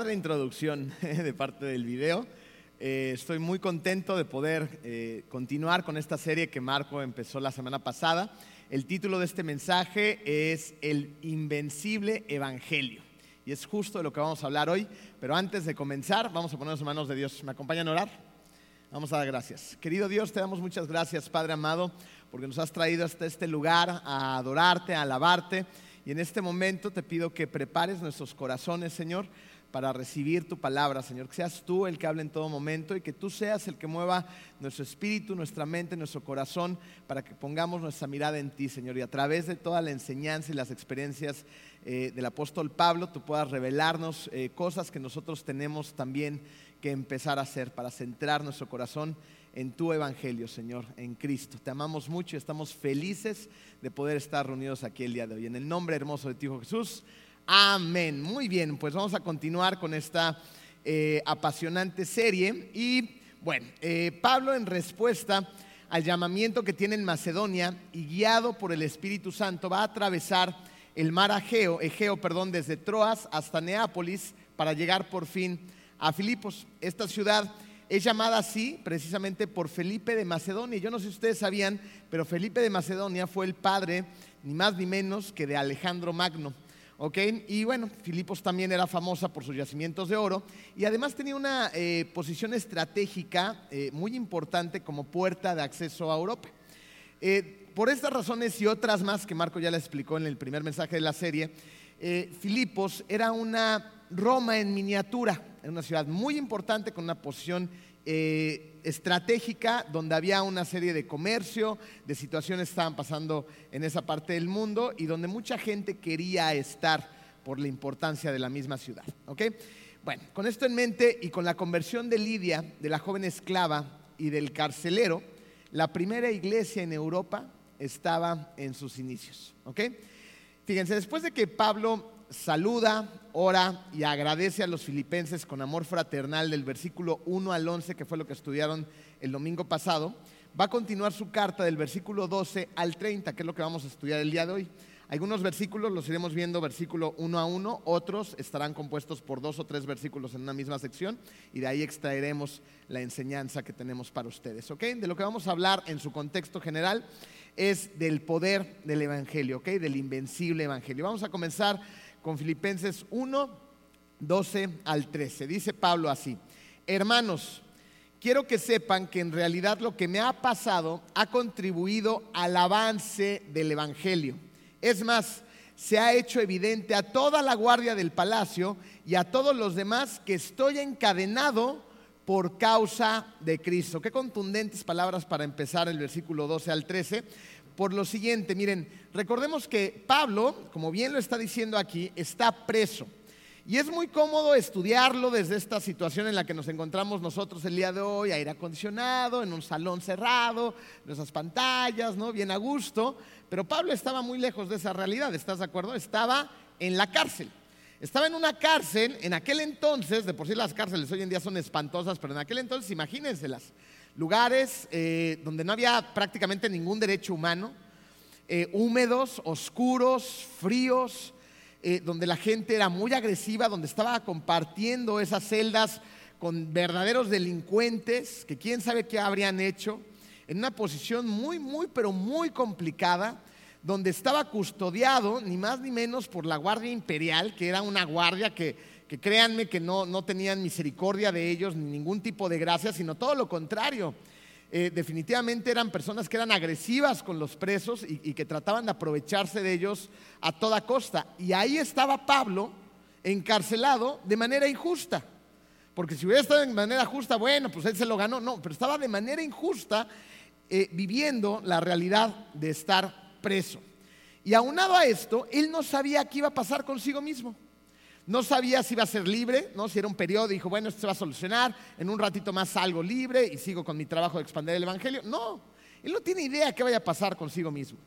padre introducción de parte del video. Eh, estoy muy contento de poder eh, continuar con esta serie que Marco empezó la semana pasada. El título de este mensaje es El Invencible Evangelio. Y es justo de lo que vamos a hablar hoy. Pero antes de comenzar, vamos a ponernos en manos de Dios. ¿Me acompañan a orar? Vamos a dar gracias. Querido Dios, te damos muchas gracias, Padre amado, porque nos has traído hasta este lugar a adorarte, a alabarte. Y en este momento te pido que prepares nuestros corazones, Señor, para recibir tu palabra, Señor. Que seas tú el que hable en todo momento y que tú seas el que mueva nuestro espíritu, nuestra mente, nuestro corazón, para que pongamos nuestra mirada en ti, Señor. Y a través de toda la enseñanza y las experiencias eh, del apóstol Pablo, tú puedas revelarnos eh, cosas que nosotros tenemos también que empezar a hacer para centrar nuestro corazón en tu evangelio, Señor, en Cristo. Te amamos mucho y estamos felices de poder estar reunidos aquí el día de hoy. En el nombre hermoso de ti, Hijo Jesús. Amén. Muy bien, pues vamos a continuar con esta eh, apasionante serie. Y bueno, eh, Pablo en respuesta al llamamiento que tiene en Macedonia y guiado por el Espíritu Santo va a atravesar el mar Egeo, Egeo perdón, desde Troas hasta Neápolis para llegar por fin a Filipos. Esta ciudad es llamada así precisamente por Felipe de Macedonia. Yo no sé si ustedes sabían, pero Felipe de Macedonia fue el padre, ni más ni menos que de Alejandro Magno. Y bueno, Filipos también era famosa por sus yacimientos de oro y además tenía una eh, posición estratégica eh, muy importante como puerta de acceso a Europa. Eh, por estas razones y otras más que Marco ya le explicó en el primer mensaje de la serie, Filipos era una Roma en miniatura, era una ciudad muy importante con una posición eh, estratégica donde había una serie de comercio, de situaciones que estaban pasando en esa parte del mundo y donde mucha gente quería estar por la importancia de la misma ciudad. Bueno, con esto en mente y con la conversión de Lidia, de la joven esclava y del carcelero, la primera iglesia en Europa estaba en sus inicios. Fíjense, después de que Pablo saluda, ora y agradece a los filipenses con amor fraternal del versículo 1 al 11, que fue lo que estudiaron el domingo pasado, va a continuar su carta del versículo 12 al 30, que es lo que vamos a estudiar el día de hoy. Algunos versículos los iremos viendo versículo 1 a 1, otros estarán compuestos por dos o tres versículos en una misma sección y de ahí extraeremos la enseñanza que tenemos para ustedes. De lo que vamos a hablar en su contexto general es del poder del Evangelio, ¿ok? Del invencible Evangelio. Vamos a comenzar con Filipenses 1, 12 al 13. Dice Pablo así, hermanos, quiero que sepan que en realidad lo que me ha pasado ha contribuido al avance del Evangelio. Es más, se ha hecho evidente a toda la guardia del palacio y a todos los demás que estoy encadenado por causa de Cristo. Qué contundentes palabras para empezar el versículo 12 al 13 por lo siguiente, miren, recordemos que Pablo, como bien lo está diciendo aquí, está preso. Y es muy cómodo estudiarlo desde esta situación en la que nos encontramos nosotros el día de hoy, aire acondicionado, en un salón cerrado, nuestras pantallas, ¿no? Bien a gusto. Pero Pablo estaba muy lejos de esa realidad, ¿estás de acuerdo? Estaba en la cárcel. Estaba en una cárcel, en aquel entonces, de por sí las cárceles hoy en día son espantosas, pero en aquel entonces imagínenselas lugares eh, donde no había prácticamente ningún derecho humano, eh, húmedos, oscuros, fríos, eh, donde la gente era muy agresiva, donde estaba compartiendo esas celdas con verdaderos delincuentes que quién sabe qué habrían hecho, en una posición muy, muy, pero muy complicada, donde estaba custodiado ni más ni menos por la Guardia Imperial, que era una guardia que que créanme que no, no tenían misericordia de ellos ni ningún tipo de gracia, sino todo lo contrario. Eh, definitivamente eran personas que eran agresivas con los presos y, que trataban de aprovecharse de ellos a toda costa. Y ahí estaba Pablo encarcelado de manera injusta. Porque si hubiera estado de manera justa, bueno, pues él se lo ganó. No, pero estaba de manera injusta eh, viviendo la realidad de estar preso. Y aunado a esto, él no sabía qué iba a pasar consigo mismo. No sabía si iba a ser libre, ¿no? si era un periodo, dijo, bueno, esto se va a solucionar, en un ratito más salgo libre y sigo con mi trabajo de expandir el Evangelio. No, él no tiene idea qué vaya a pasar consigo mismo.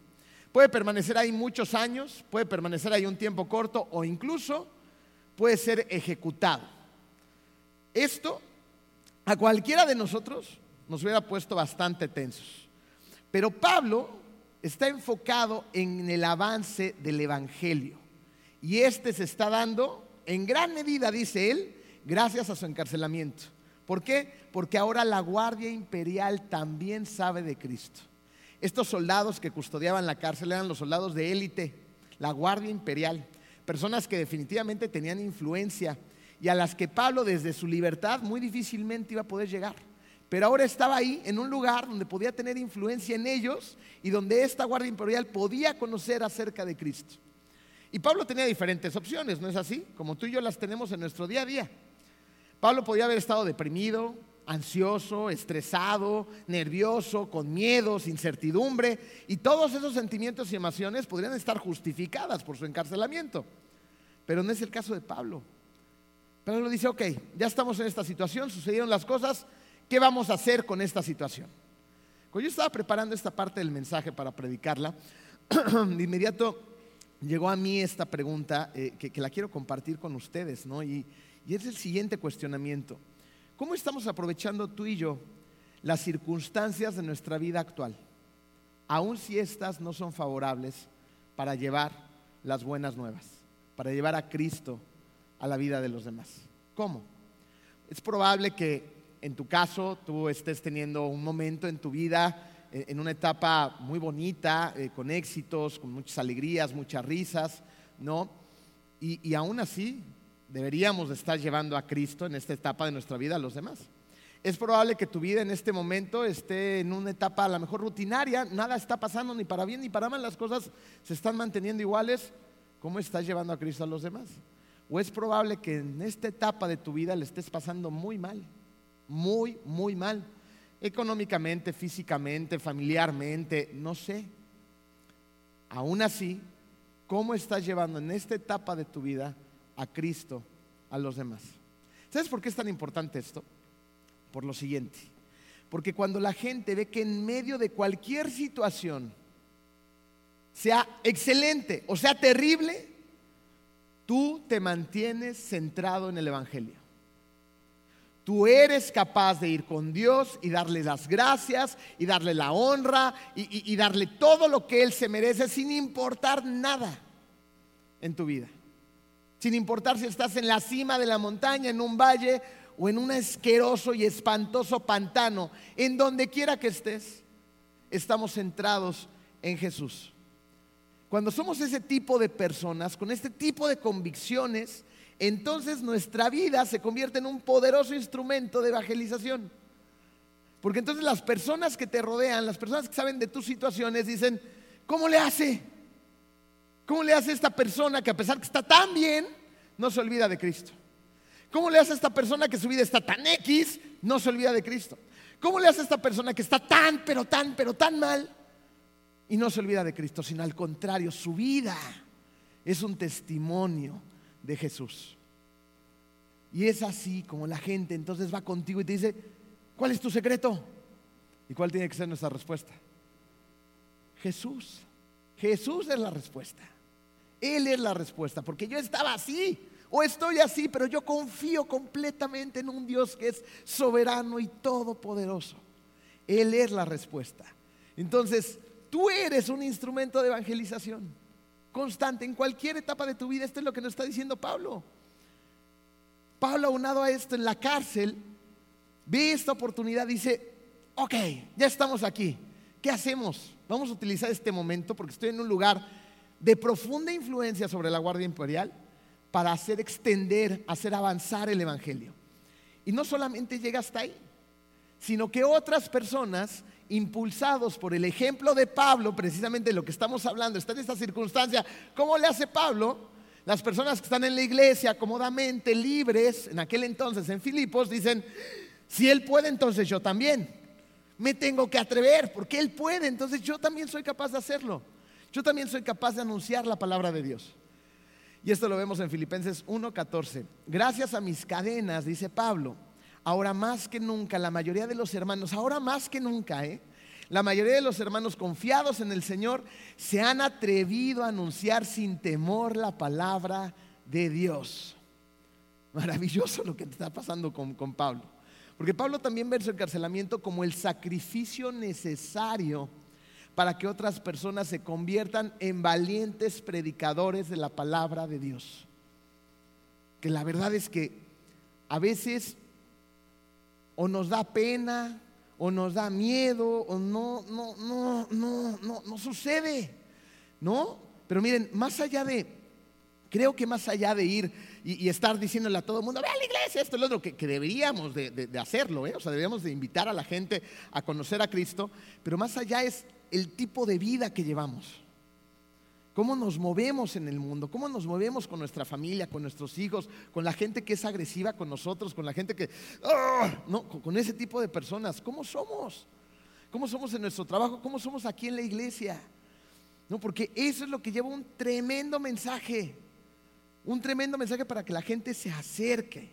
Puede permanecer ahí muchos años, puede permanecer ahí un tiempo corto o incluso puede ser ejecutado. Esto a cualquiera de nosotros nos hubiera puesto bastante tensos. Pero Pablo está enfocado en el avance del Evangelio. Y este se está dando en gran medida, dice él, gracias a su encarcelamiento. ¿Por qué? Porque ahora la Guardia Imperial también sabe de Cristo. Estos soldados que custodiaban la cárcel eran los soldados de élite, la Guardia Imperial, personas que definitivamente tenían influencia y a las que Pablo desde su libertad muy difícilmente iba a poder llegar. Pero ahora estaba ahí en un lugar donde podía tener influencia en ellos y donde esta Guardia Imperial podía conocer acerca de Cristo. Y Pablo tenía diferentes opciones, ¿no es así? Como tú y yo las tenemos en nuestro día a día. Pablo podía haber estado deprimido, ansioso, estresado, nervioso, con miedos, incertidumbre, y todos esos sentimientos y emociones podrían estar justificadas por su encarcelamiento. Pero no es el caso de Pablo. Pablo dice, ok, ya estamos en esta situación, sucedieron las cosas, ¿qué vamos a hacer con esta situación? Cuando yo estaba preparando esta parte del mensaje para predicarla, de inmediato llegó a mí esta pregunta eh, que, la quiero compartir con ustedes, ¿no? Y, y es el siguiente cuestionamiento. ¿Cómo estamos aprovechando tú y yo las circunstancias de nuestra vida actual, aun si estas no son favorables para llevar las buenas nuevas, para llevar a Cristo a la vida de los demás? ¿Cómo? Es probable que en tu caso tú estés teniendo un momento en tu vida en una etapa muy bonita, eh, con éxitos, con muchas alegrías, muchas risas, ¿no? Y, y aún así deberíamos estar llevando a Cristo en esta etapa de nuestra vida a los demás. Es probable que tu vida en este momento esté en una etapa a lo mejor rutinaria, nada está pasando ni para bien ni para mal, las cosas se están manteniendo iguales. ¿Cómo estás llevando a Cristo a los demás? O es probable que en esta etapa de tu vida le estés pasando muy mal, muy, muy mal económicamente, físicamente, familiarmente, no sé. Aún así, ¿cómo estás llevando en esta etapa de tu vida a Cristo a los demás? ¿Sabes por qué es tan importante esto? Por lo siguiente. Porque cuando la gente ve que en medio de cualquier situación, sea excelente o sea terrible, tú te mantienes centrado en el Evangelio. Tú eres capaz de ir con Dios y darle las gracias y darle la honra y, darle todo lo que Él se merece sin importar nada en tu vida. Sin importar si estás en la cima de la montaña, en un valle o en un asqueroso y espantoso pantano, en donde quiera que estés, estamos centrados en Jesús. Cuando somos ese tipo de personas, con este tipo de convicciones, entonces nuestra vida se convierte en un poderoso instrumento de evangelización. Porque entonces las personas que te rodean, las personas que saben de tus situaciones, dicen, ¿cómo le hace? ¿Cómo le hace esta persona que a pesar que está tan bien, no se olvida de Cristo? ¿Cómo le hace esta persona que su vida está tan X, no se olvida de Cristo? ¿Cómo le hace esta persona que está tan, pero tan, pero tan mal y no se olvida de Cristo? Sino al contrario, su vida es un testimonio de Jesús. Y es así como la gente entonces va contigo y te dice, ¿cuál es tu secreto? ¿Y cuál tiene que ser nuestra respuesta? Jesús. Jesús es la respuesta. Él es la respuesta, porque yo estaba así o estoy así, pero yo confío completamente en un Dios que es soberano y todopoderoso. Él es la respuesta. Entonces, tú eres un instrumento de evangelización constante en cualquier etapa de tu vida. Esto es lo que nos está diciendo Pablo. Pablo, aunado a esto en la cárcel, ve esta oportunidad, dice, ok, ya estamos aquí. ¿Qué hacemos? Vamos a utilizar este momento porque estoy en un lugar de profunda influencia sobre la Guardia Imperial para hacer extender, hacer avanzar el Evangelio. Y no solamente llega hasta ahí, sino que otras personas impulsados por el ejemplo de Pablo, precisamente lo que estamos hablando, está en esta circunstancia, ¿cómo le hace Pablo? Las personas que están en la iglesia cómodamente, libres, en aquel entonces en Filipos, dicen, si él puede, entonces yo también. Me tengo que atrever, porque él puede, entonces yo también soy capaz de hacerlo. Yo también soy capaz de anunciar la palabra de Dios. Y esto lo vemos en Filipenses 1:14. Gracias a mis cadenas, dice Pablo, ahora más que nunca, la mayoría de los hermanos, ahora más que nunca, ¿eh? la mayoría de los hermanos confiados en el Señor se han atrevido a anunciar sin temor la palabra de Dios. Maravilloso lo que está pasando con, con Pablo. Porque Pablo también ve su encarcelamiento como el sacrificio necesario para que otras personas se conviertan en valientes predicadores de la palabra de Dios. Que la verdad es que a veces o nos da pena, o nos da miedo, o no, no, no, no, no, no sucede, ¿no? Pero miren, más allá de, creo que más allá de ir y, estar diciéndole a todo el mundo, ve a la iglesia, esto es lo otro, que, deberíamos de, hacerlo, ¿eh? o sea, deberíamos de invitar a la gente a conocer a Cristo, pero más allá es el tipo de vida que llevamos cómo nos movemos en el mundo, cómo nos movemos con nuestra familia, con nuestros hijos, con la gente que es agresiva con nosotros, con la gente que, ¡ah! no, con ese tipo de personas, ¿cómo somos? ¿Cómo somos en nuestro trabajo? ¿Cómo somos aquí en la iglesia? No, porque eso es lo que lleva un tremendo mensaje, un tremendo mensaje para que la gente se acerque.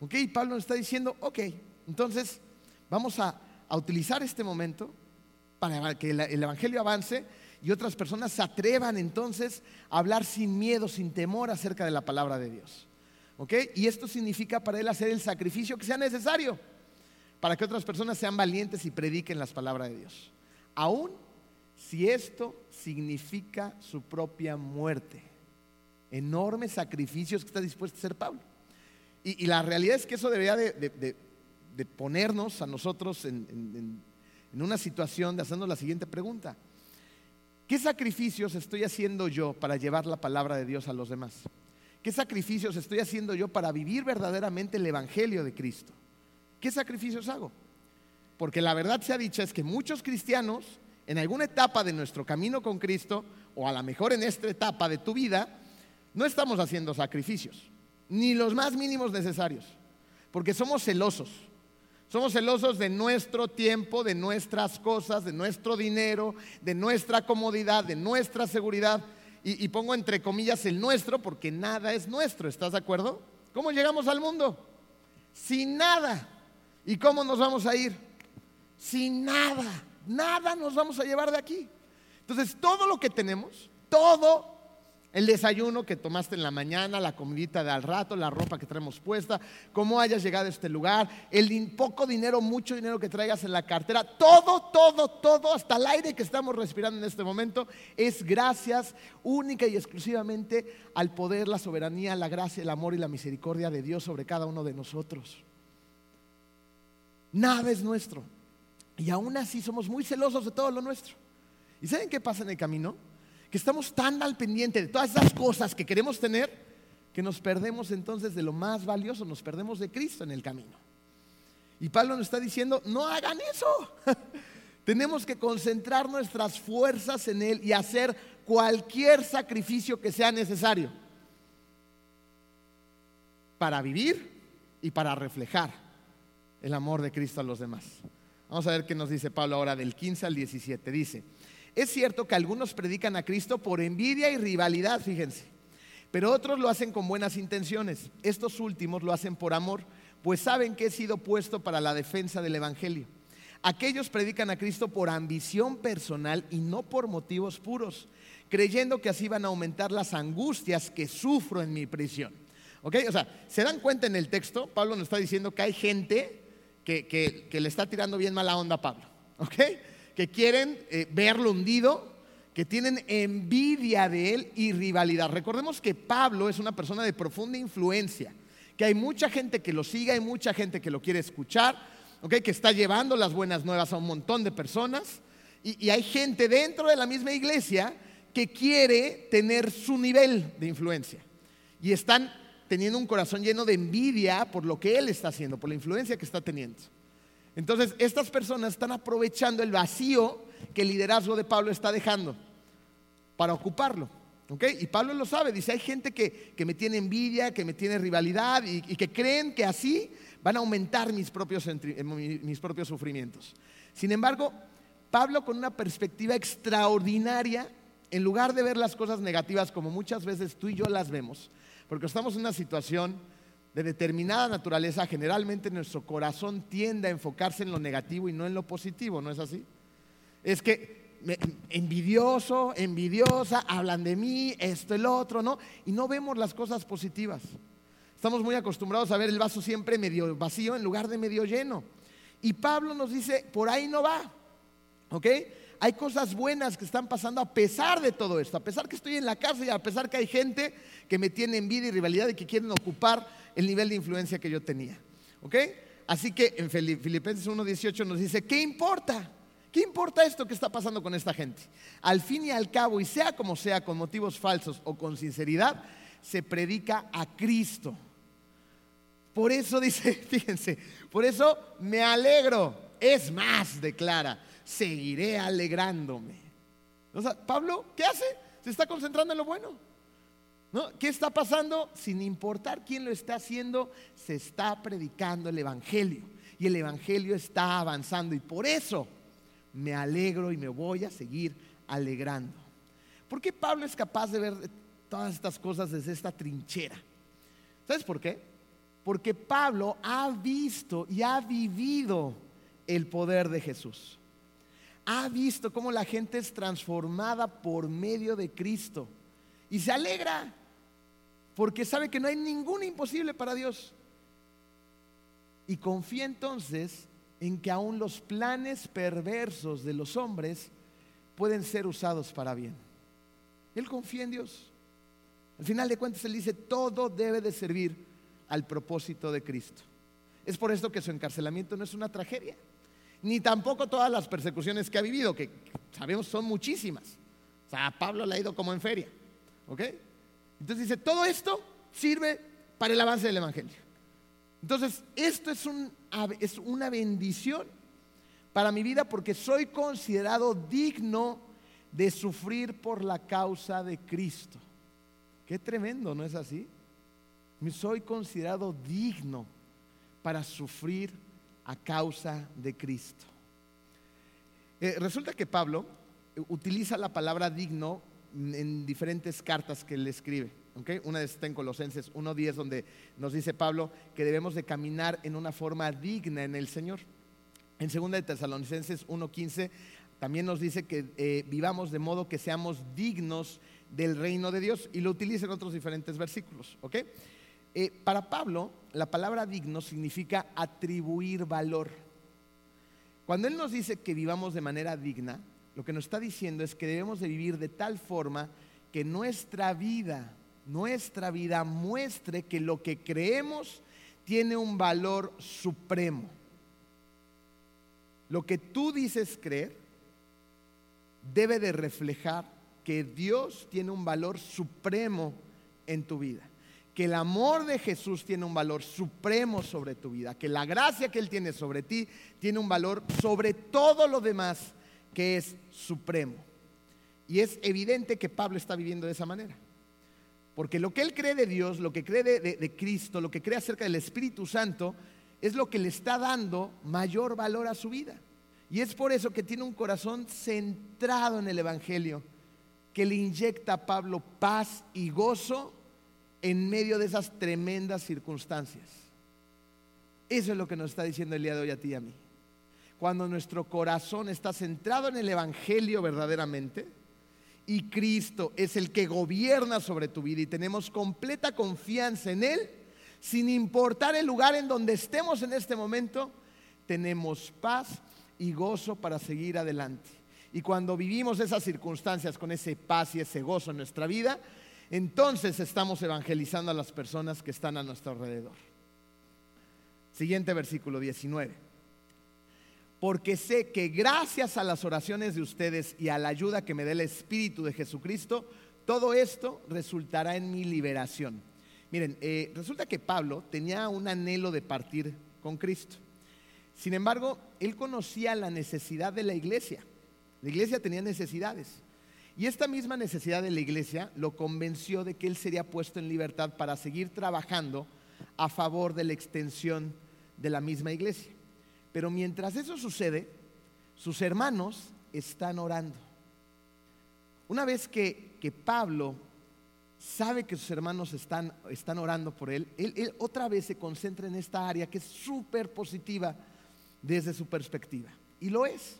¿Ok? Y Pablo nos está diciendo, ok, entonces vamos a, utilizar este momento para que el Evangelio avance y otras personas se atrevan entonces a hablar sin miedo, sin temor acerca de la palabra de Dios. ¿Ok? Y esto significa para él hacer el sacrificio que sea necesario para que otras personas sean valientes y prediquen las palabras de Dios. Aún si esto significa su propia muerte. Enormes sacrificios que está dispuesto a hacer Pablo. Y, la realidad es que eso debería de, ponernos a nosotros en, en una situación de hacernos la siguiente pregunta. ¿Qué sacrificios estoy haciendo yo para llevar la palabra de Dios a los demás? ¿Qué sacrificios estoy haciendo yo para vivir verdaderamente el Evangelio de Cristo? ¿Qué sacrificios hago? Porque la verdad se ha dicho es que muchos cristianos en alguna etapa de nuestro camino con Cristo, o a lo mejor en esta etapa de tu vida, no estamos haciendo sacrificios, ni los más mínimos necesarios, porque somos celosos. Somos celosos de nuestro tiempo, de nuestras cosas, de nuestro dinero, de nuestra comodidad, de nuestra seguridad. Y, pongo entre comillas el nuestro porque nada es nuestro, ¿estás de acuerdo? ¿Cómo llegamos al mundo? Sin nada. ¿Y cómo nos vamos a ir? Sin nada. Nada nos vamos a llevar de aquí. Entonces, todo lo que tenemos, todo el desayuno que tomaste en la mañana, la comidita de al rato, la ropa que traemos puesta, cómo hayas llegado a este lugar, el poco dinero, mucho dinero que traigas en la cartera, todo, todo, todo, hasta el aire que estamos respirando en este momento, es gracias única y exclusivamente al poder, la soberanía, la gracia, el amor y la misericordia de Dios sobre cada uno de nosotros. Nada es nuestro. Y aún así somos muy celosos de todo lo nuestro. ¿Y saben qué pasa en el camino? Que estamos tan al pendiente de todas esas cosas que queremos tener, que nos perdemos entonces de lo más valioso, nos perdemos de Cristo en el camino. Y Pablo nos está diciendo, no hagan eso. Tenemos que concentrar nuestras fuerzas en Él y hacer cualquier sacrificio que sea necesario para vivir y para reflejar el amor de Cristo a los demás. Vamos a ver qué nos dice Pablo ahora del 15 al 17. Dice, es cierto que algunos predican a Cristo por envidia y rivalidad, fíjense, pero otros lo hacen con buenas intenciones. Estos últimos lo hacen por amor, pues saben que he sido puesto para la defensa del Evangelio. Aquellos predican a Cristo por ambición personal y no por motivos puros, creyendo que así van a aumentar las angustias que sufro en mi prisión. ¿Ok? O sea, ¿se dan cuenta en el texto? Pablo nos está diciendo que hay gente que, que le está tirando bien mala onda a Pablo. ¿Ok? Que quieren eh, verlo hundido, que tienen envidia de él y rivalidad. Recordemos que Pablo es una persona de profunda influencia, que hay mucha gente que lo sigue, hay mucha gente que lo quiere escuchar, que está llevando las buenas nuevas a un montón de personas, y hay gente dentro de la misma iglesia que quiere tener su nivel de influencia. Y están teniendo un corazón lleno de envidia por lo que él está haciendo, por la influencia que está teniendo. Entonces, estas personas están aprovechando el vacío que el liderazgo de Pablo está dejando para ocuparlo. Y Pablo lo sabe, dice, hay gente que, me tiene envidia, que me tiene rivalidad y, que creen que así van a aumentar mis propios, mis propios sufrimientos. Sin embargo, Pablo con una perspectiva extraordinaria, en lugar de ver las cosas negativas como muchas veces tú y yo las vemos, porque estamos en una situación de determinada naturaleza, generalmente nuestro corazón tiende a enfocarse en lo negativo y no en lo positivo, ¿no es así? Es que envidioso, envidiosa, hablan de mí, esto, el otro, ¿no? Y no vemos las cosas positivas. Estamos muy acostumbrados a ver el vaso siempre medio vacío en lugar de medio lleno. Y Pablo nos dice, por ahí no va, ¿ok? Hay cosas buenas que están pasando a pesar de todo esto, a pesar que estoy en la casa y a pesar que hay gente que me tiene envidia y rivalidad y que quieren ocupar el nivel de influencia que yo tenía. ¿Ok? Así que en Filipenses 1.18 nos dice, ¿qué importa? ¿Qué importa esto que está pasando con esta gente? Al fin y al cabo, y sea como sea, con motivos falsos o con sinceridad, se predica a Cristo. Por eso dice, fíjense, por eso me alegro. Es más, declara, seguiré alegrándome. Pablo, ¿qué hace? Se está concentrando en lo bueno. ¿No? ¿Qué está pasando? Sin importar quién lo está haciendo, se está predicando el Evangelio. Y el Evangelio está avanzando. Y por eso me alegro y me voy a seguir alegrando. ¿Por qué Pablo es capaz de ver todas estas cosas desde esta trinchera? ¿Sabes por qué? Porque Pablo ha visto y ha vivido el poder de Jesús. Ha visto cómo la gente es transformada por medio de Cristo. Y se alegra porque sabe que no hay ningún imposible para Dios. Y confía entonces en que aún los planes perversos de los hombres pueden ser usados para bien. Él confía en Dios. Al final de cuentas, él dice, todo debe de servir al propósito de Cristo. Es por esto que su encarcelamiento no es una tragedia, ni tampoco todas las persecuciones que ha vivido, que sabemos son muchísimas. O sea, a Pablo le ha ido como en feria. ¿Ok? Entonces dice, todo esto sirve para el avance del Evangelio. Entonces, esto es, una bendición para mi vida porque soy considerado digno de sufrir por la causa de Cristo. Qué tremendo, ¿no es así? Soy considerado digno para sufrir a causa de Cristo. Eh, resulta que Pablo utiliza la palabra digno en diferentes cartas que él escribe. Una de está en Colosenses 1.10 donde nos dice Pablo que debemos de caminar en una forma digna en el Señor. En 2 de Tesalonicenses 1.15 también nos dice que eh, vivamos de modo que seamos dignos del reino de Dios y lo utiliza en otros diferentes versículos. Eh, para Pablo, la palabra digno significa atribuir valor. Cuando él nos dice que vivamos de manera digna, lo que nos está diciendo es que debemos de vivir de tal forma que nuestra vida nuestra vida muestre que lo que creemos tiene un valor supremo. Lo que tú dices creer debe de reflejar que Dios tiene un valor supremo en tu vida, que el amor de Jesús tiene un valor supremo sobre tu vida, que la gracia que Él tiene sobre ti tiene un valor sobre todo lo demás que es supremo. Y es evidente que Pablo está viviendo de esa manera. Porque lo que él cree de Dios, lo que cree de, Cristo, lo que cree acerca del Espíritu Santo, es lo que le está dando mayor valor a su vida. Y es por eso que tiene un corazón centrado en el Evangelio, que le inyecta a Pablo paz y gozo en medio de esas tremendas circunstancias. Eso es lo que nos está diciendo el día de hoy a ti y a mí. Cuando nuestro corazón está centrado en el Evangelio verdaderamente, y Cristo es el que gobierna sobre tu vida y tenemos completa confianza en Él, sin importar el lugar en donde estemos en este momento, tenemos paz y gozo para seguir adelante. Y cuando vivimos esas circunstancias con ese paz y ese gozo en nuestra vida, entonces estamos evangelizando a las personas que están a nuestro alrededor. Siguiente versículo 19 porque sé que gracias a las oraciones de ustedes y a la ayuda que me dé el Espíritu de Jesucristo, todo esto resultará en mi liberación. Miren, eh, resulta que Pablo tenía un anhelo de partir con Cristo. Sin embargo, él conocía la necesidad de la iglesia. La iglesia tenía necesidades. Y esta misma necesidad de la iglesia lo convenció de que él sería puesto en libertad para seguir trabajando a favor de la extensión de la misma iglesia. Pero mientras eso sucede, sus hermanos están orando. Una vez que, Pablo sabe que sus hermanos están, están orando por él, él, él, otra vez se concentra en esta área que es súper positiva desde su perspectiva. Y lo es.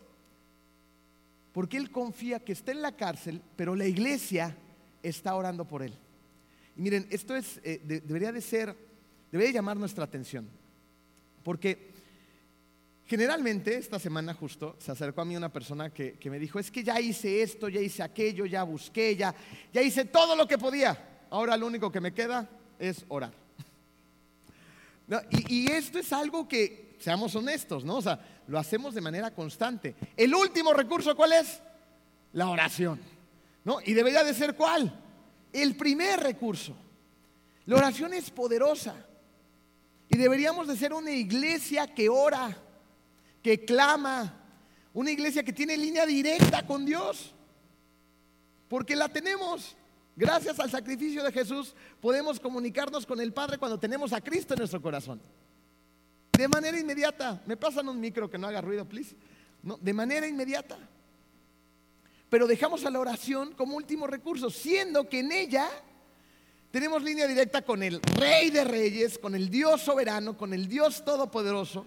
Porque él confía que está en la cárcel, pero la iglesia está orando por él. Y miren, esto es, eh, debería de ser, debería llamar nuestra atención. Porque generalmente esta semana justo se acercó a mí una persona que, me dijo, es que ya hice esto, ya hice aquello, ya busqué, ya, ya hice todo lo que podía. Ahora lo único que me queda es orar. y, y, esto es algo que, seamos honestos, ¿no? O sea, lo hacemos de manera constante. El último recurso, ¿cuál es? La oración. ¿No? Y debería de ser cuál? El primer recurso. La oración es poderosa. Y deberíamos de ser una iglesia que ora que clama, una iglesia que tiene línea directa con Dios, porque la tenemos. Gracias al sacrificio de Jesús podemos comunicarnos con el Padre cuando tenemos a Cristo en nuestro corazón. De manera inmediata. ¿Me pasan un micro que no haga ruido, please? No, de manera inmediata. Pero dejamos a la oración como último recurso, siendo que en ella tenemos línea directa con el Rey de Reyes, con el Dios soberano, con el Dios todopoderoso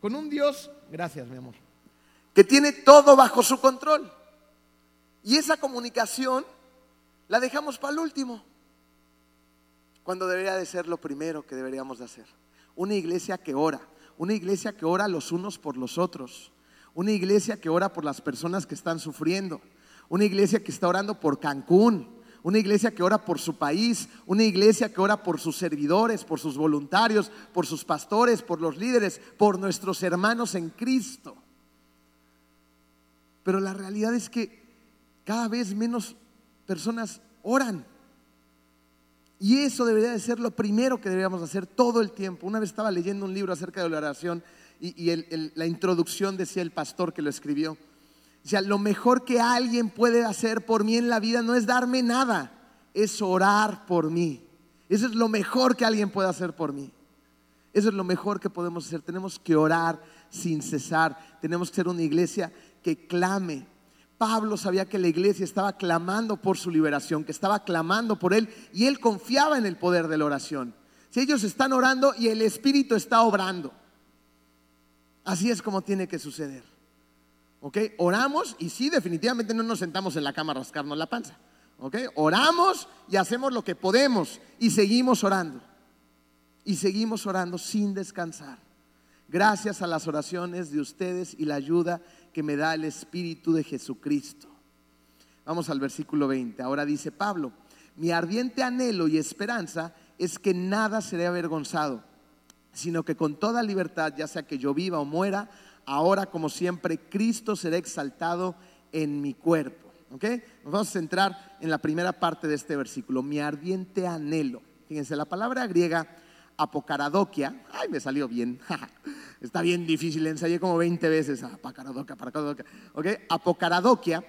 con un Dios, gracias mi amor, que tiene todo bajo su control. Y esa comunicación la dejamos para el último, cuando debería de ser lo primero que deberíamos de hacer. Una iglesia que ora, una iglesia que ora los unos por los otros, una iglesia que ora por las personas que están sufriendo, una iglesia que está orando por Cancún, una iglesia que ora por su país, una iglesia que ora por sus servidores, por sus voluntarios, por sus pastores, por los líderes, por nuestros hermanos en Cristo. Pero la realidad es que cada vez menos personas oran. Y eso debería de ser lo primero que deberíamos hacer todo el tiempo. Una vez estaba leyendo un libro acerca de la oración y, la introducción decía el pastor que lo escribió o sea, lo mejor que alguien puede hacer por mí en la vida no es darme nada, es orar por mí. Eso es lo mejor que alguien puede hacer por mí. Eso es lo mejor que podemos hacer. Tenemos que orar sin cesar. Tenemos que ser una iglesia que clame. Pablo sabía que la iglesia estaba clamando por su liberación, que estaba clamando por él y él confiaba en el poder de la oración. Si ellos están orando y el Espíritu está obrando, así es como tiene que suceder. ¿Ok? Oramos y sí, definitivamente no nos sentamos en la cama a rascarnos la panza. ¿Ok? Oramos y hacemos lo que podemos y seguimos orando. Y seguimos orando sin descansar. Gracias a las oraciones de ustedes y la ayuda que me da el Espíritu de Jesucristo. Vamos al versículo 20. Ahora dice Pablo, mi ardiente anhelo y esperanza es que nada seré avergonzado, sino que con toda libertad, ya sea que yo viva o muera, ahora como siempre, Cristo será exaltado en mi cuerpo. ¿Ok? Nos vamos a centrar en la primera parte de este versículo, mi ardiente anhelo. Fíjense, la palabra griega apocaradoquia, ay, me salió bien, está bien difícil, ensayé como 20 veces, apocaradoquia, apocaradoquia, ¿ok? Apocaradoquia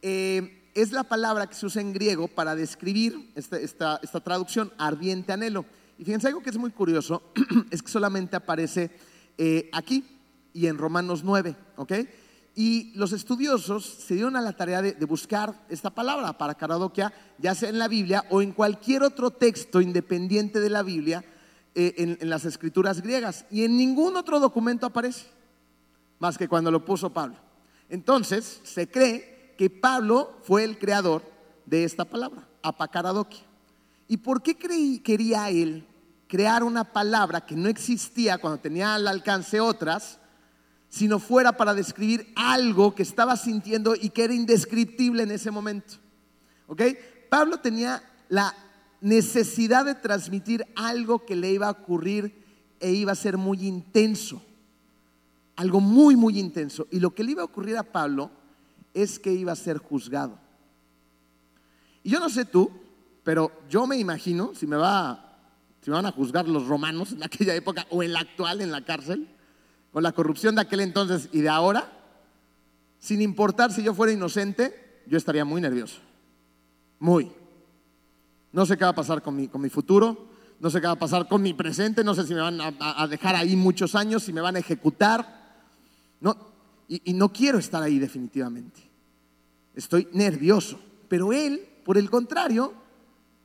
eh, es la palabra que se usa en griego para describir esta, traducción, ardiente anhelo. Y fíjense, algo que es muy curioso es que solamente aparece eh, aquí, y en Romanos 9, ¿ok? Y los estudiosos se dieron a la tarea de, buscar esta palabra para caradoquia, ya sea en la Biblia o en cualquier otro texto independiente de la Biblia eh, en, las escrituras griegas. Y en ningún otro documento aparece, más que cuando lo puso Pablo. Entonces, se cree que Pablo fue el creador de esta palabra, apacaradoquia. ¿Y por qué creí, quería él crear una palabra que no existía cuando tenía al alcance otras? sino fuera para describir algo que estaba sintiendo y que era indescriptible en ese momento. ¿Ok? Pablo tenía la necesidad de transmitir algo que le iba a ocurrir e iba a ser muy intenso. Algo muy, muy intenso. Y lo que le iba a ocurrir a Pablo es que iba a ser juzgado. Y yo no sé tú, pero yo me imagino, si me, va, si me van a juzgar los romanos en aquella época o en la actual en la cárcel, con la corrupción de aquel entonces y de ahora, sin importar si yo fuera inocente, yo estaría muy nervioso. Muy. No sé qué va a pasar con mi, con mi futuro, no sé qué va a pasar con mi presente, no sé si me van a, dejar ahí muchos años, si me van a ejecutar. No, y, y no quiero estar ahí definitivamente. Estoy nervioso. Pero él, por el contrario,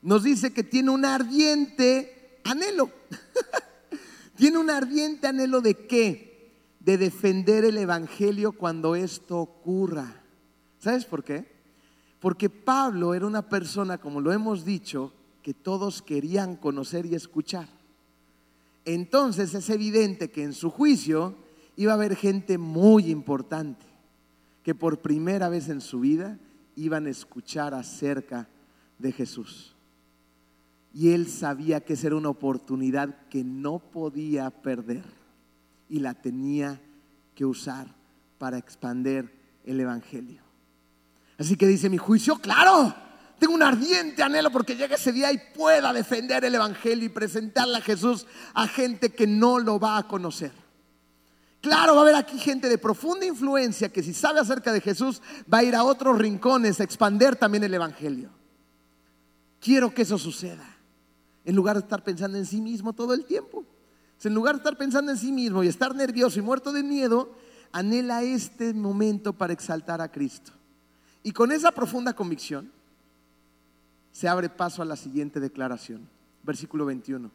nos dice que tiene un ardiente anhelo. tiene un ardiente anhelo de qué? de defender el Evangelio cuando esto ocurra. ¿Sabes por qué? Porque Pablo era una persona, como lo hemos dicho, que todos querían conocer y escuchar. Entonces es evidente que en su juicio iba a haber gente muy importante que por primera vez en su vida iban a escuchar acerca de Jesús. Y él sabía que esa era una oportunidad que no podía perder y la tenía que usar para expander el Evangelio. Así que dice mi juicio, claro, tengo un ardiente anhelo porque llegue ese día y pueda defender el Evangelio y presentarle a Jesús a gente que no lo va a conocer. Claro, va a haber aquí gente de profunda influencia que si sabe acerca de Jesús va a ir a otros rincones a expander también el Evangelio. Quiero que eso suceda, en lugar de estar pensando en sí mismo todo el tiempo. En lugar de estar pensando en sí mismo y estar nervioso y muerto de miedo, anhela este momento para exaltar a Cristo. Y con esa profunda convicción se abre paso a la siguiente declaración, versículo 21.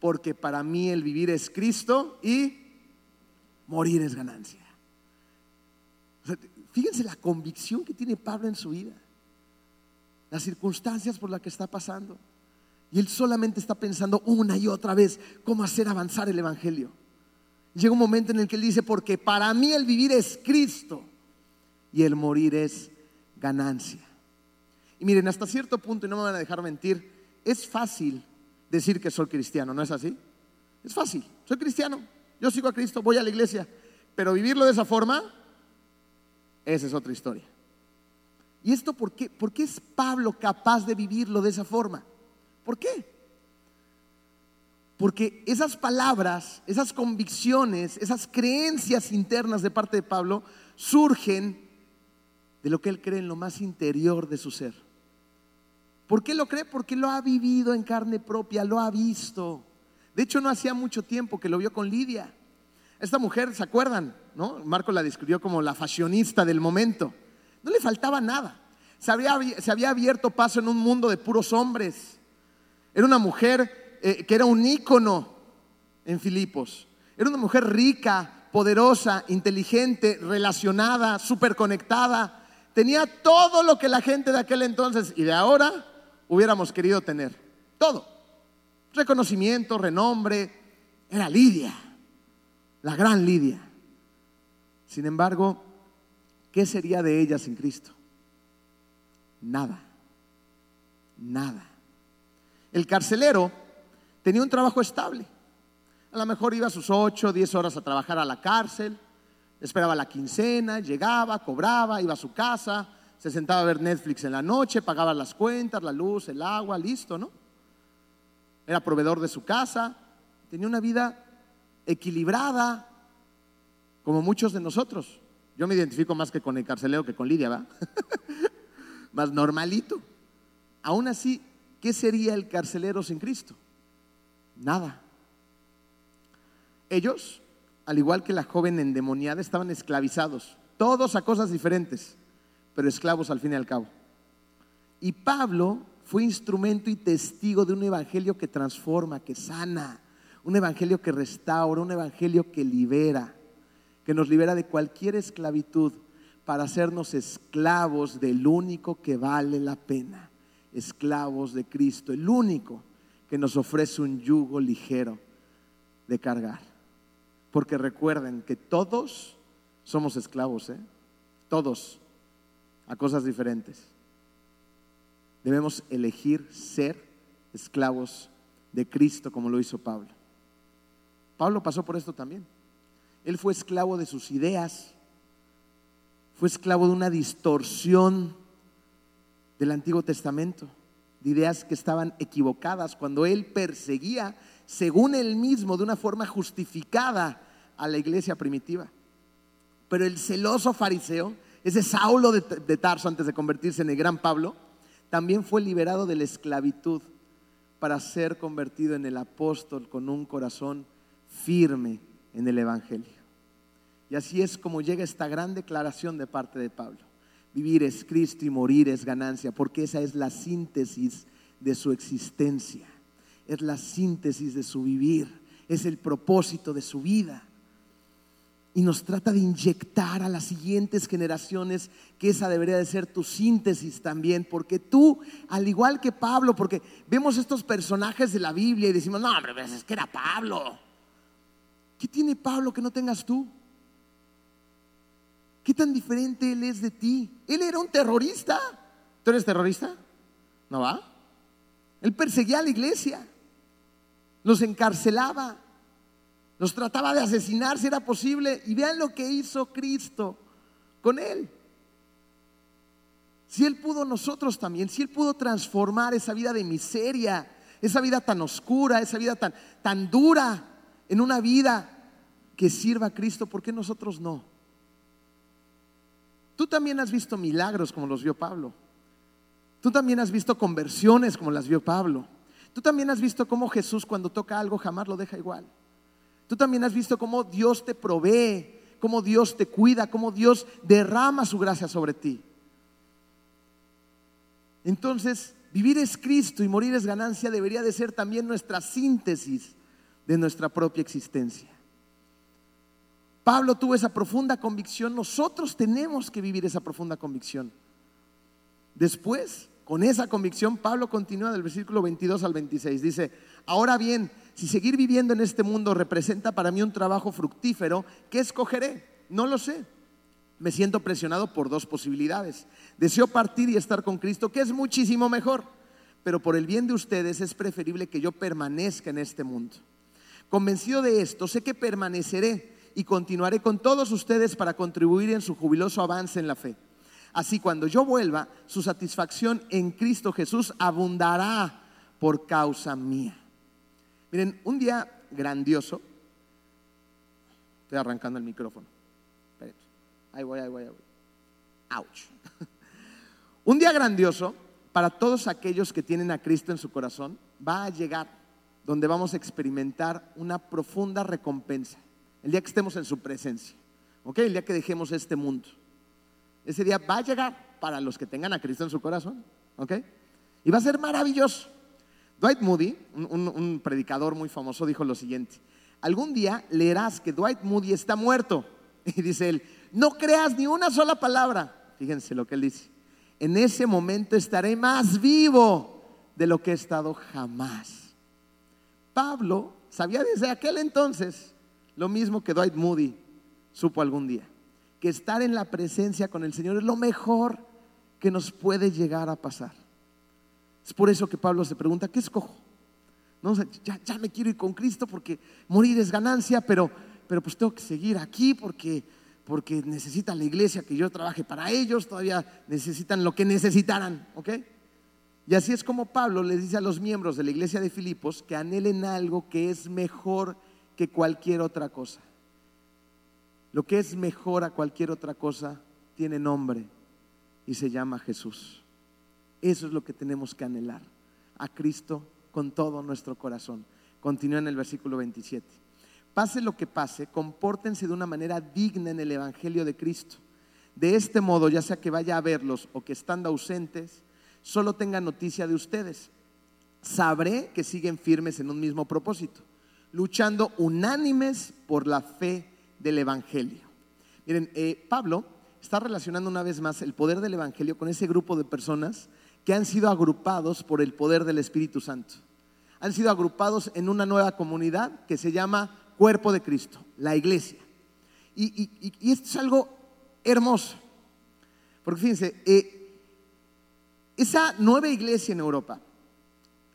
Porque para mí el vivir es Cristo y morir es ganancia. fíjense la convicción que tiene Pablo en su vida, las circunstancias por las que está pasando. Y él solamente está pensando una y otra vez cómo hacer avanzar el Evangelio. Llega un momento en el que él dice, porque para mí el vivir es Cristo y el morir es ganancia. Y miren, hasta cierto punto, y no me van a dejar mentir, es fácil decir que soy cristiano, ¿no es así? Es fácil, soy cristiano, yo sigo a Cristo, voy a la iglesia, pero vivirlo de esa forma, esa es otra historia. ¿Y esto por qué? ¿Por qué es Pablo capaz de vivirlo de esa forma? ¿Por qué? Porque esas palabras, esas convicciones, esas creencias internas de parte de Pablo surgen de lo que él cree en lo más interior de su ser. ¿Por qué lo cree? Porque lo ha vivido en carne propia, lo ha visto. De hecho, no hacía mucho tiempo que lo vio con Lidia. Esta mujer, ¿se acuerdan? ¿No? Marco la describió como la fashionista del momento. No le faltaba nada. Se había, abierto paso en un mundo de puros hombres. Era una mujer eh, que era un ícono en Filipos. Era una mujer rica, poderosa, inteligente, relacionada, súper conectada. Tenía todo lo que la gente de aquel entonces y de ahora hubiéramos querido tener. Todo reconocimiento, renombre, era Lidia, la gran Lidia. Sin embargo, ¿qué sería de ella sin Cristo? Nada, nada. El carcelero tenía un trabajo estable. A lo mejor iba a sus 8, 10 horas a trabajar a la cárcel, esperaba la quincena, llegaba, cobraba, iba a su casa, se sentaba a ver Netflix en la noche, pagaba las cuentas, la luz, el agua, listo, ¿no? era proveedor de su casa, tenía una vida equilibrada, como muchos de nosotros. Yo me identifico más que con el carcelero que con Lidia, ¿va? más normalito. Aún así, ¿qué sería el carcelero sin Cristo? Nada. Ellos, al igual que la joven endemoniada, estaban esclavizados, todos a cosas diferentes, pero esclavos al fin y al cabo. Y Pablo fue instrumento y testigo de un evangelio que transforma, que sana, un evangelio que restaura, un evangelio que libera, que nos libera de cualquier esclavitud para hacernos esclavos del único que vale la pena, esclavos de Cristo, el único que nos ofrece un yugo ligero de cargar. Porque recuerden que todos somos esclavos, ¿eh? todos, a cosas diferentes debemos elegir ser esclavos de Cristo como lo hizo Pablo. Pablo pasó por esto también. Él fue esclavo de sus ideas, fue esclavo de una distorsión del Antiguo Testamento, de ideas que estaban equivocadas cuando él perseguía, según él mismo, de una forma justificada a la iglesia primitiva. Pero el celoso fariseo, ese Saulo de, Tarso antes de convertirse en el gran Pablo, también fue liberado de la esclavitud para ser convertido en el apóstol con un corazón firme en el Evangelio. Y así es como llega esta gran declaración de parte de Pablo. Vivir es Cristo y morir es ganancia, porque esa es la síntesis de su existencia, es la síntesis de su vivir, es el propósito de su vida y nos trata de inyectar a las siguientes generaciones que esa debería de ser tu síntesis también, porque tú, al igual que Pablo, porque vemos estos personajes de la Biblia y decimos, no, hombre, pues es que era Pablo. ¿Qué tiene Pablo que no tengas tú? ¿Qué tan diferente Él es de ti? Él era un terrorista. ¿Tú eres terrorista? ¿No va? Él perseguía a la iglesia, los encarcelaba, los trataba de asesinar si era posible. Y vean lo que hizo Cristo con Él. Si Él pudo, nosotros también. Si Él pudo transformar esa vida de miseria, esa vida tan oscura, esa vida tan, tan dura, en una vida que sirva a Cristo, ¿por qué nosotros no? Tú también has visto milagros como los vio Pablo. Tú también has visto conversiones como las vio Pablo. Tú también has visto cómo Jesús cuando toca algo jamás lo deja igual. Tú también has visto cómo Dios te provee, cómo Dios te cuida, cómo Dios derrama su gracia sobre ti. Entonces, vivir es Cristo y morir es ganancia debería de ser también nuestra síntesis de nuestra propia existencia. Pablo tuvo esa profunda convicción, nosotros tenemos que vivir esa profunda convicción. Después, con esa convicción, Pablo continúa del versículo 22 al 26. Dice, ahora bien, si seguir viviendo en este mundo representa para mí un trabajo fructífero, ¿qué escogeré? No lo sé. Me siento presionado por dos posibilidades. Deseo partir y estar con Cristo, que es muchísimo mejor, pero por el bien de ustedes es preferible que yo permanezca en este mundo. Convencido de esto, sé que permaneceré y continuaré con todos ustedes para contribuir en su jubiloso avance en la fe. Así cuando yo vuelva, su satisfacción en Cristo Jesús abundará por causa mía. Miren, un día grandioso, estoy arrancando el micrófono. Ahí voy, ahí voy, ahí voy. Ouch. Un día grandioso para todos aquellos que tienen a Cristo en su corazón va a llegar donde vamos a experimentar una profunda recompensa el día que estemos en su presencia, ¿ok? El día que dejemos este mundo. Ese día va a llegar para los que tengan a Cristo en su corazón, ¿ok? Y va a ser maravilloso. Dwight Moody, un, predicador muy famoso, dijo lo siguiente, algún día leerás que Dwight Moody está muerto. Y dice él, no creas ni una sola palabra. Fíjense lo que él dice. En ese momento estaré más vivo de lo que he estado jamás. Pablo sabía desde aquel entonces lo mismo que Dwight Moody supo algún día, que estar en la presencia con el Señor es lo mejor que nos puede llegar a pasar. Es por eso que Pablo se pregunta, ¿qué escojo? No, ya, me quiero ir con Cristo porque morir es ganancia, pero, pero pues tengo que seguir aquí porque, porque necesita la iglesia que yo trabaje para ellos, todavía necesitan lo que necesitaran, ¿ok? Y así es como Pablo le dice a los miembros de la iglesia de Filipos que anhelen algo que es mejor que cualquier otra cosa. Lo que es mejor a cualquier otra cosa tiene nombre y se llama Jesús. Eso es lo que tenemos que anhelar, a Cristo con todo nuestro corazón. Continúa en el versículo 27. Pase lo que pase, compórtense de una manera digna en el Evangelio de Cristo. De este modo, ya sea que vaya a verlos o que estando ausentes, solo tenga noticia de ustedes. Sabré que siguen firmes en un mismo propósito luchando unánimes por la fe del Evangelio. Miren, eh, Pablo está relacionando una vez más el poder del Evangelio con ese grupo de personas que han sido agrupados por el poder del Espíritu Santo. Han sido agrupados en una nueva comunidad que se llama Cuerpo de Cristo, la iglesia. Y, esto es algo hermoso. Porque fíjense, eh, esa nueva iglesia en Europa,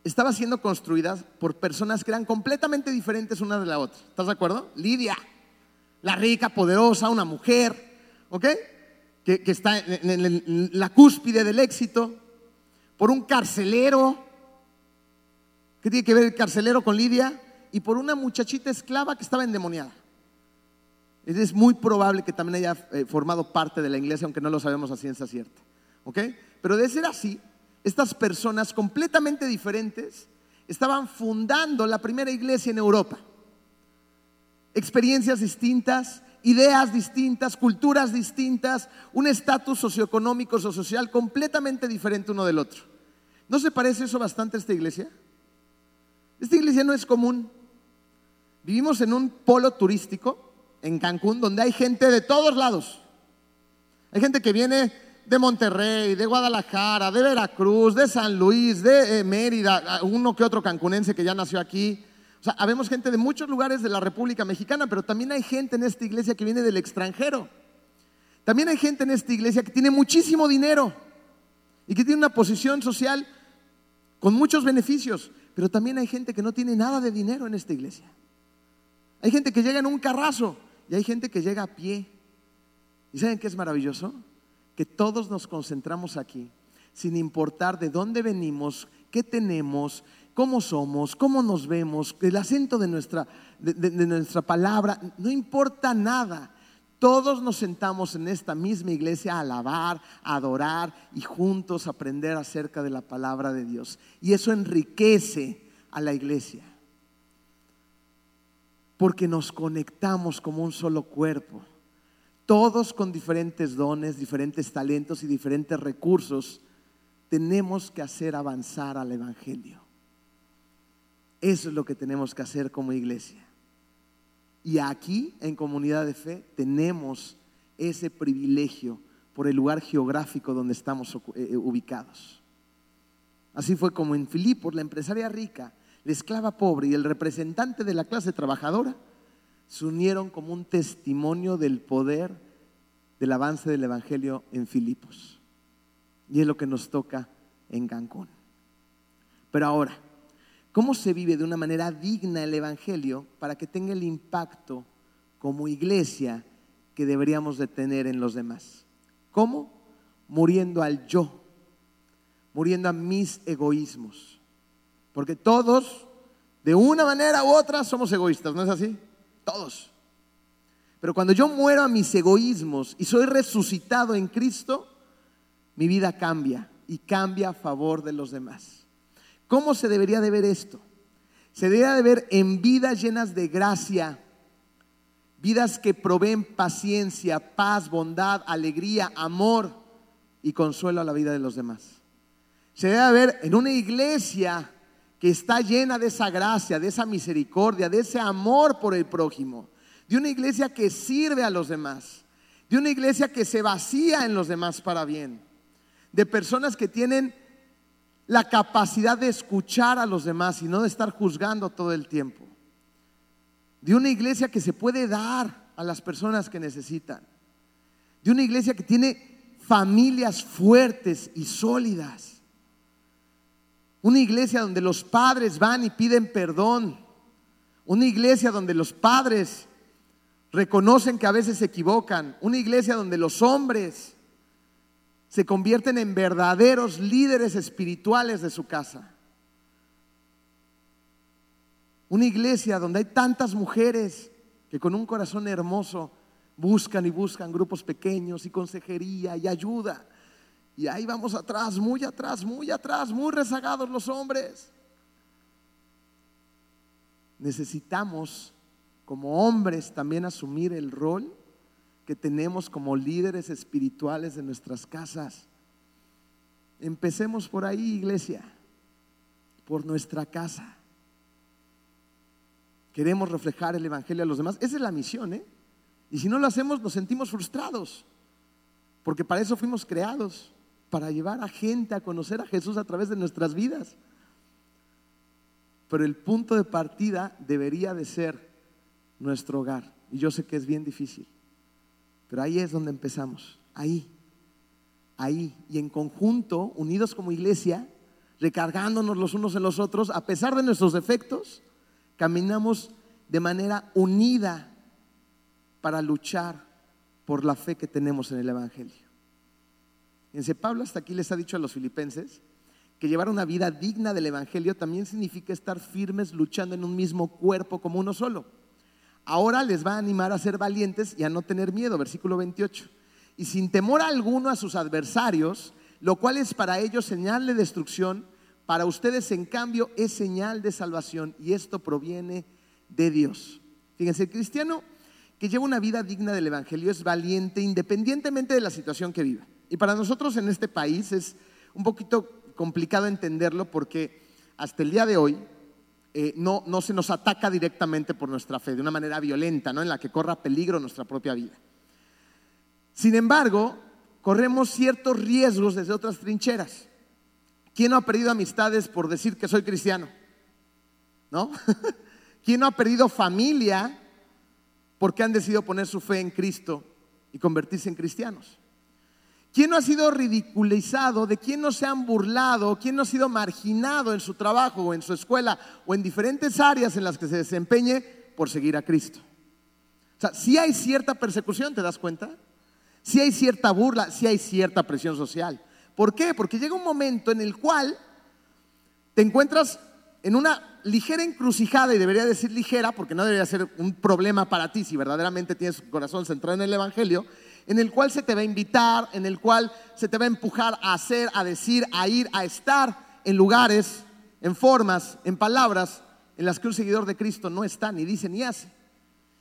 estaba siendo construida por personas que eran completamente diferentes una de la otra. ¿Estás de acuerdo? Lidia, la rica, poderosa, una mujer, ¿ok? Que, está en, la cúspide del éxito, por un carcelero. ¿Qué tiene que ver el carcelero con Lidia? Y por una muchachita esclava que estaba endemoniada. Es muy probable que también haya eh, formado parte de la iglesia, aunque no lo sabemos a ciencia cierta. ¿Ok? Pero de ser así, estas personas completamente diferentes estaban fundando la primera iglesia en Europa. Experiencias distintas, ideas distintas, culturas distintas, un estatus socioeconómico, social completamente diferente uno del otro. ¿No se parece eso bastante a esta iglesia? Esta iglesia no es común. Vivimos en un polo turístico en Cancún donde hay gente de todos lados. Hay gente que viene de Monterrey, de Guadalajara, de Veracruz, de San Luis, de eh, Mérida, uno que otro cancunense que ya nació aquí. Sea, habemos gente de muchos lugares de la República Mexicana, pero también hay gente en esta iglesia que viene del extranjero. También hay gente en esta iglesia que tiene muchísimo dinero y que tiene una posición social con muchos beneficios, pero también hay gente que no tiene nada de dinero en esta iglesia. Hay gente que llega en un carrazo y hay gente que llega a pie. ¿Y saben qué es maravilloso? Que todos nos concentramos aquí, sin importar de dónde venimos, qué tenemos, cómo somos, cómo nos vemos, el acento de nuestra, de, nuestra palabra, no importa nada. Todos nos sentamos en esta misma iglesia a alabar, a adorar y juntos aprender acerca de la palabra de Dios. Y eso enriquece a la iglesia. Porque nos conectamos como un solo cuerpo. Todos con diferentes dones, diferentes talentos y diferentes recursos, tenemos que hacer avanzar al Evangelio. Eso es lo que tenemos que hacer como iglesia. Y aquí, en comunidad de fe, tenemos ese privilegio por el lugar geográfico donde estamos eh, eh, ubicados. Así fue como en Filipos, la empresaria rica, la esclava pobre y el representante de la clase trabajadora se unieron como un testimonio del poder del avance del Evangelio en Filipos. Y es lo que nos toca en Cancún. Pero ahora, ¿Cómo se vive de una manera digna el Evangelio para que tenga el impacto como iglesia que deberíamos de tener en los demás? ¿Cómo? Muriendo al yo, muriendo a mis egoísmos. Porque todos, de una manera u otra, somos egoístas, ¿no es así? Todos. Pero cuando yo muero a mis egoísmos y soy resucitado en Cristo, mi vida cambia y cambia a favor de los demás. ¿Cómo se debería de ver esto? Se debería de ver en vidas llenas de gracia, vidas que proveen paciencia, paz, bondad, alegría, amor y consuelo a la vida de los demás. Se debe ver en una iglesia que está llena de esa gracia, de esa misericordia, de ese amor por el prójimo, de una iglesia que sirve a los demás, de una iglesia que se vacía en los demás para bien, de personas que tienen la capacidad de escuchar a los demás y no de estar juzgando todo el tiempo. De una iglesia que se puede dar a las personas que necesitan. De una iglesia que tiene familias fuertes y sólidas. Una iglesia donde los padres van y piden perdón. Una iglesia donde los padres reconocen que a veces se equivocan. Una iglesia donde los hombres se convierten en verdaderos líderes espirituales de su casa. Una iglesia donde hay tantas mujeres que con un corazón hermoso buscan y buscan grupos pequeños y consejería y ayuda. Y ahí vamos atrás, muy atrás, muy atrás, muy rezagados los hombres. Necesitamos como hombres también asumir el rol que tenemos como líderes espirituales de nuestras casas. Empecemos por ahí, iglesia, por nuestra casa. Queremos reflejar el Evangelio a los demás. Esa es la misión, ¿eh? Y si no lo hacemos, nos sentimos frustrados, porque para eso fuimos creados, para llevar a gente a conocer a Jesús a través de nuestras vidas. Pero el punto de partida debería de ser nuestro hogar. Y yo sé que es bien difícil. Pero ahí es donde empezamos, ahí, ahí. Y en conjunto, unidos como iglesia, recargándonos los unos en los otros, a pesar de nuestros defectos, caminamos de manera unida para luchar por la fe que tenemos en el Evangelio. Fíjense, Pablo hasta aquí les ha dicho a los filipenses que llevar una vida digna del Evangelio también significa estar firmes luchando en un mismo cuerpo como uno solo. Ahora les va a animar a ser valientes y a no tener miedo, versículo 28. Y sin temor alguno a sus adversarios, lo cual es para ellos señal de destrucción, para ustedes en cambio es señal de salvación y esto proviene de Dios. Fíjense, el cristiano que lleva una vida digna del Evangelio es valiente independientemente de la situación que vive. Y para nosotros en este país es un poquito complicado entenderlo porque hasta el día de hoy eh, no, no se nos ataca directamente por nuestra fe, de una manera violenta, ¿no? en la que corra peligro nuestra propia vida. Sin embargo, corremos ciertos riesgos desde otras trincheras. ¿Quién no ha perdido amistades por decir que soy cristiano? ¿No? ¿Quién no ha perdido familia porque han decidido poner su fe en Cristo y convertirse en cristianos. ¿Quién no ha sido ridiculizado? ¿De quién no se han burlado? ¿Quién no ha sido marginado en su trabajo o en su escuela o en diferentes áreas en las que se desempeñe por seguir a Cristo? O sea, si hay cierta persecución, ¿te das cuenta? Si hay cierta burla, si hay cierta presión social. ¿Por qué? Porque llega un momento en el cual te encuentras en una ligera encrucijada, y debería decir ligera, porque no debería ser un problema para ti si verdaderamente tienes tu corazón centrado en el Evangelio, en el cual se te va a invitar, en el cual se te va a empujar a hacer, a decir, a ir, a estar en lugares, en formas, en palabras en las que un seguidor de Cristo no está, ni dice, ni hace.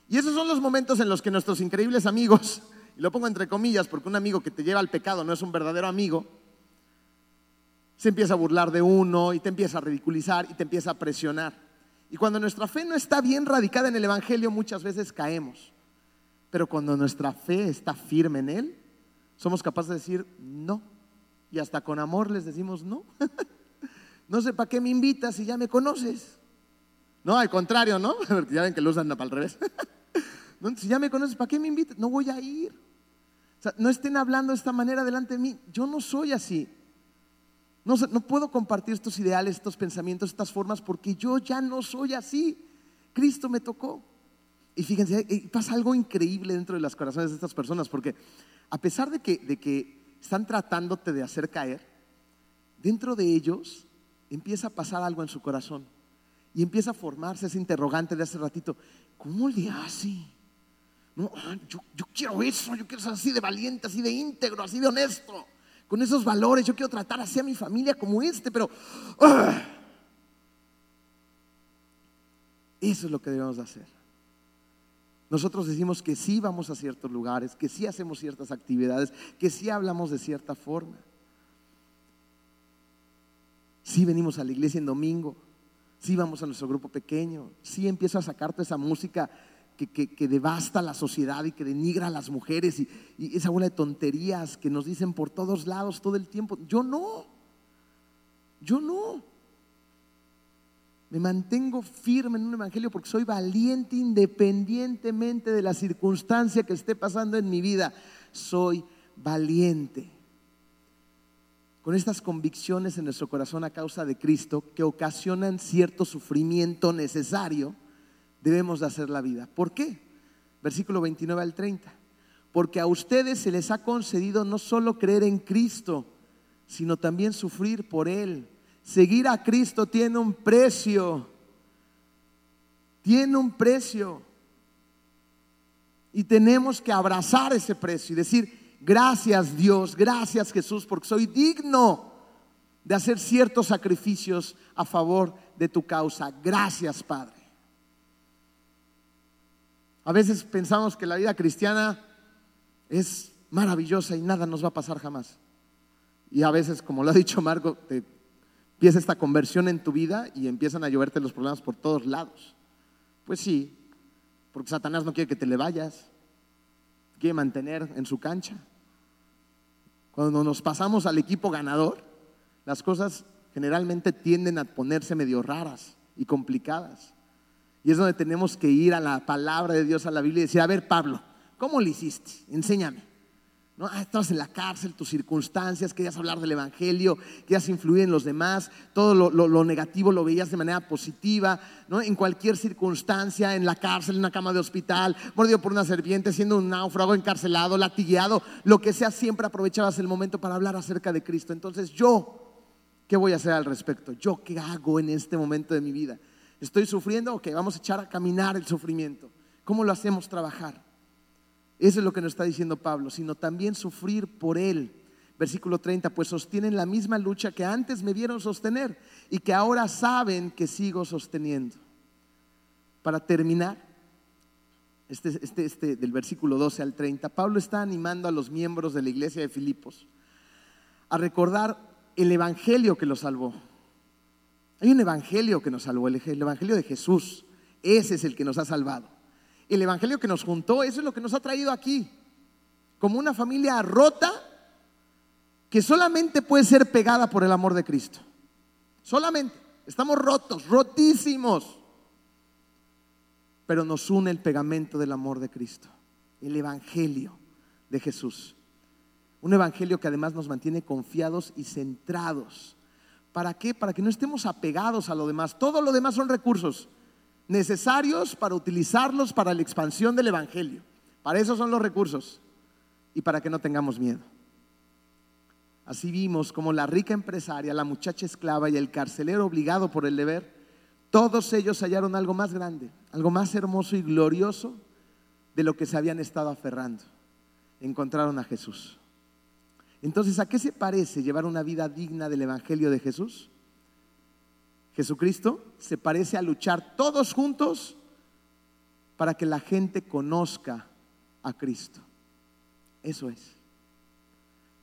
Y esos son los momentos en los que nuestros increíbles amigos, y lo pongo entre comillas porque un amigo que te lleva al pecado no es un verdadero amigo, se empieza a burlar de uno y te empieza a ridiculizar y te empieza a presionar. Y cuando nuestra fe no está bien radicada en el Evangelio, muchas veces caemos. Pero cuando nuestra fe está firme en Él, somos capaces de decir no. Y hasta con amor les decimos no. no sé para qué me invitas si ya me conoces. No, al contrario, ¿no? Ya ven que lo usan para el revés. si ya me conoces, ¿para qué me invitas? No voy a ir. O sea, no estén hablando de esta manera delante de mí. Yo no soy así. No, no puedo compartir estos ideales, estos pensamientos, estas formas, porque yo ya no soy así. Cristo me tocó. Y fíjense, pasa algo increíble dentro de los corazones de estas personas, porque a pesar de que, de que están tratándote de hacer caer, dentro de ellos empieza a pasar algo en su corazón. Y empieza a formarse ese interrogante de hace ratito, ¿cómo le hace? No, ah, yo, yo quiero eso, yo quiero ser así de valiente, así de íntegro, así de honesto con esos valores. Yo quiero tratar así a mi familia como este, pero... ¡ah! Eso es lo que debemos de hacer. Nosotros decimos que sí vamos a ciertos lugares, que sí hacemos ciertas actividades, que sí hablamos de cierta forma. Sí venimos a la iglesia en domingo, sí vamos a nuestro grupo pequeño, sí empiezo a sacar toda esa música que, devasta la sociedad y que denigra a las mujeres y, y esa bola de tonterías que nos dicen por todos lados todo el tiempo. Yo no, yo no. Me mantengo firme en un evangelio porque soy valiente independientemente de la circunstancia que esté pasando en mi vida. Soy valiente. Con estas convicciones en nuestro corazón a causa de Cristo que ocasionan cierto sufrimiento necesario debemos de hacer la vida. ¿Por qué? Versículo 29 al 30. Porque a ustedes se les ha concedido no solo creer en Cristo, sino también sufrir por Él. Seguir a Cristo tiene un precio. Tiene un precio. Y tenemos que abrazar ese precio y decir, gracias Dios, gracias Jesús, porque soy digno de hacer ciertos sacrificios a favor de tu causa. Gracias Padre. A veces pensamos que la vida cristiana es maravillosa y nada nos va a pasar jamás. Y a veces, como lo ha dicho Marco, te empieza esta conversión en tu vida y empiezan a lloverte los problemas por todos lados. Pues sí, porque Satanás no quiere que te le vayas, quiere mantener en su cancha. Cuando nos pasamos al equipo ganador, las cosas generalmente tienden a ponerse medio raras y complicadas. Y es donde tenemos que ir a la palabra de Dios, a la Biblia y decir, a ver Pablo, ¿cómo lo hiciste? Enséñame. ¿No? Ah, estabas en la cárcel, tus circunstancias, querías hablar del Evangelio, querías influir en los demás, todo lo, negativo lo veías de manera positiva, en cualquier circunstancia, en la cárcel, en una cama de hospital, mordido por una serpiente, siendo un náufrago, encarcelado, latigueado, lo que sea, siempre aprovechabas el momento para hablar acerca de Cristo. Entonces yo, ¿qué voy a hacer al respecto? ¿Yo qué hago en este momento de mi vida? Estoy sufriendo, ok, vamos a echar a caminar el sufrimiento. ¿Cómo lo hacemos trabajar? Eso es lo que nos está diciendo Pablo, sino también sufrir por Él. Versículo 30, pues sostienen la misma lucha que antes me vieron sostener y que ahora saben que sigo sosteniendo. Para terminar, este, este, este del versículo 12 al 30, Pablo está animando a los miembros de la iglesia de Filipos a recordar el evangelio que los salvó. Hay un evangelio que nos salvó, el evangelio de Jesús. Ese es el que nos ha salvado. El evangelio que nos juntó, eso es lo que nos ha traído aquí. Como una familia rota que solamente puede ser pegada por el amor de Cristo. Solamente. Estamos rotos, rotísimos. Pero nos une el pegamento del amor de Cristo. El evangelio. de Jesús. Un evangelio que además nos mantiene confiados y centrados. ¿Para qué? Para que no estemos apegados a lo demás. Todo lo demás son recursos necesarios para utilizarlos para la expansión del evangelio. Para eso son los recursos y para que no tengamos miedo. Así vimos como la rica empresaria, la muchacha esclava y el carcelero obligado por el deber, todos ellos hallaron algo más grande, algo más hermoso y glorioso de lo que se habían estado aferrando. Encontraron a Jesús. Entonces, ¿a qué se parece llevar una vida digna del Evangelio de Jesús? Jesucristo se parece a luchar todos juntos para que la gente conozca a Cristo. Eso es.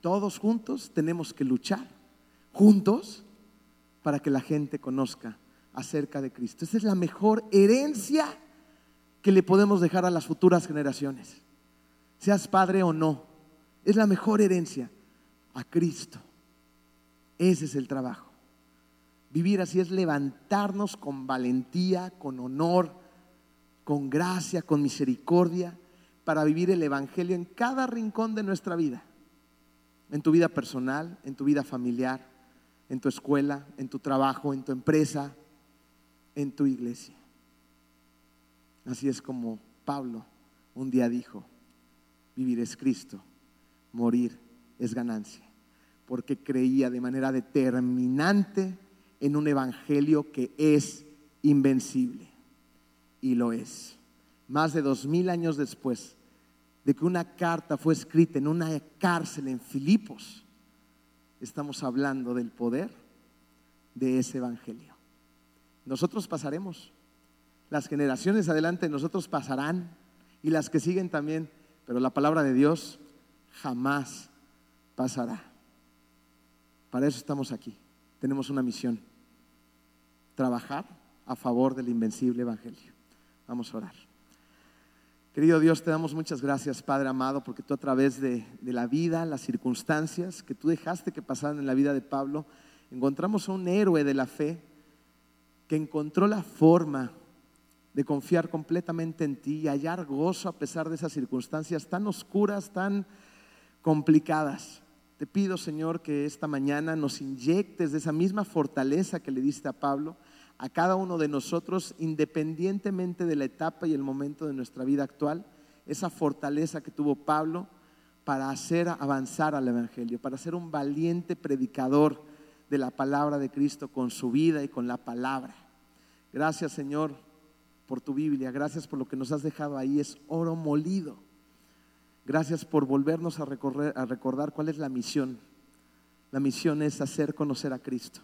Todos juntos tenemos que luchar, juntos, para que la gente conozca acerca de Cristo. Esa es la mejor herencia que le podemos dejar a las futuras generaciones. Seas padre o no, es la mejor herencia a Cristo. Ese es el trabajo. Vivir así es levantarnos con valentía, con honor, con gracia, con misericordia, para vivir el Evangelio en cada rincón de nuestra vida en tu vida personal, en tu vida familiar, en tu escuela, en tu trabajo, en tu empresa, en tu iglesia. Así es como Pablo un día dijo, vivir es Cristo, morir es ganancia, porque creía de manera determinante en un evangelio que es invencible, y lo es. Más de dos mil años después, de que una carta fue escrita en una cárcel en Filipos, estamos hablando del poder de ese evangelio. Nosotros pasaremos, las generaciones adelante nosotros pasarán y las que siguen también, pero la palabra de Dios jamás pasará. Para eso estamos aquí. Tenemos una misión, trabajar a favor del invencible evangelio. Vamos a orar. Querido Dios, te damos muchas gracias, Padre amado, porque tú a través de, la vida, las circunstancias que tú dejaste que pasaran en la vida de Pablo, encontramos a un héroe de la fe que encontró la forma de confiar completamente en ti y hallar gozo a pesar de esas circunstancias tan oscuras, tan complicadas. Te pido, Señor, que esta mañana nos inyectes de esa misma fortaleza que le diste a Pablo a cada uno de nosotros, independientemente de la etapa y el momento de nuestra vida actual, esa fortaleza que tuvo Pablo para hacer avanzar al Evangelio, para ser un valiente predicador de la palabra de Cristo con su vida y con la palabra. Gracias Señor por tu Biblia, gracias por lo que nos has dejado ahí, es oro molido. Gracias por volvernos a, a recordar cuál es la misión. La misión es hacer conocer a Cristo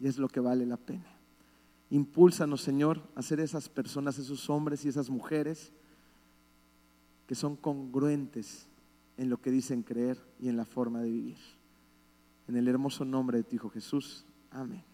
y es lo que vale la pena. Impúlsanos, Señor, a ser esas personas, esos hombres y esas mujeres que son congruentes en lo que dicen creer y en la forma de vivir. En el hermoso nombre de tu Hijo Jesús. Amén.